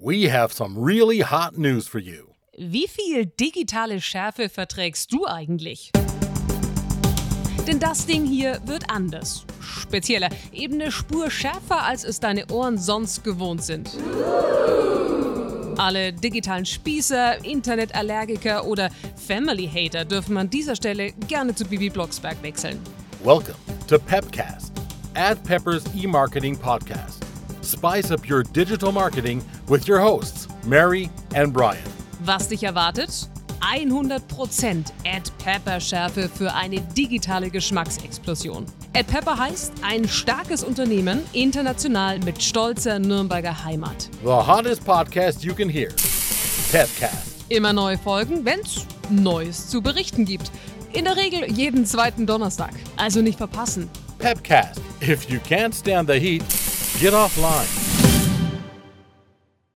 we have some really hot news for you. Wie viel digitale Schärfe verträgst du eigentlich? Denn das Ding hier wird anders. Spezieller, eben eine Spur schärfer, als es deine Ohren sonst gewohnt sind. Alle digitalen Spießer, Internetallergiker oder Family Hater dürfen an dieser Stelle gerne zu Bibi Blocksberg wechseln. Welcome to Pepcast, Ad Pepper's e-marketing podcast. Spice up your digital marketing with your hosts, Mary and Brian. Was dich erwartet? 100% Ad Pepper Schärfe für eine digitale Geschmacksexplosion. Ad Pepper heißt ein starkes Unternehmen, international mit stolzer Nürnberger Heimat. The hottest podcast you can hear. Pepcast. Immer neue Folgen, wenn's Neues zu berichten gibt. In der Regel jeden zweiten Donnerstag. Also nicht verpassen. Pepcast. If you can't stand the heat, get offline.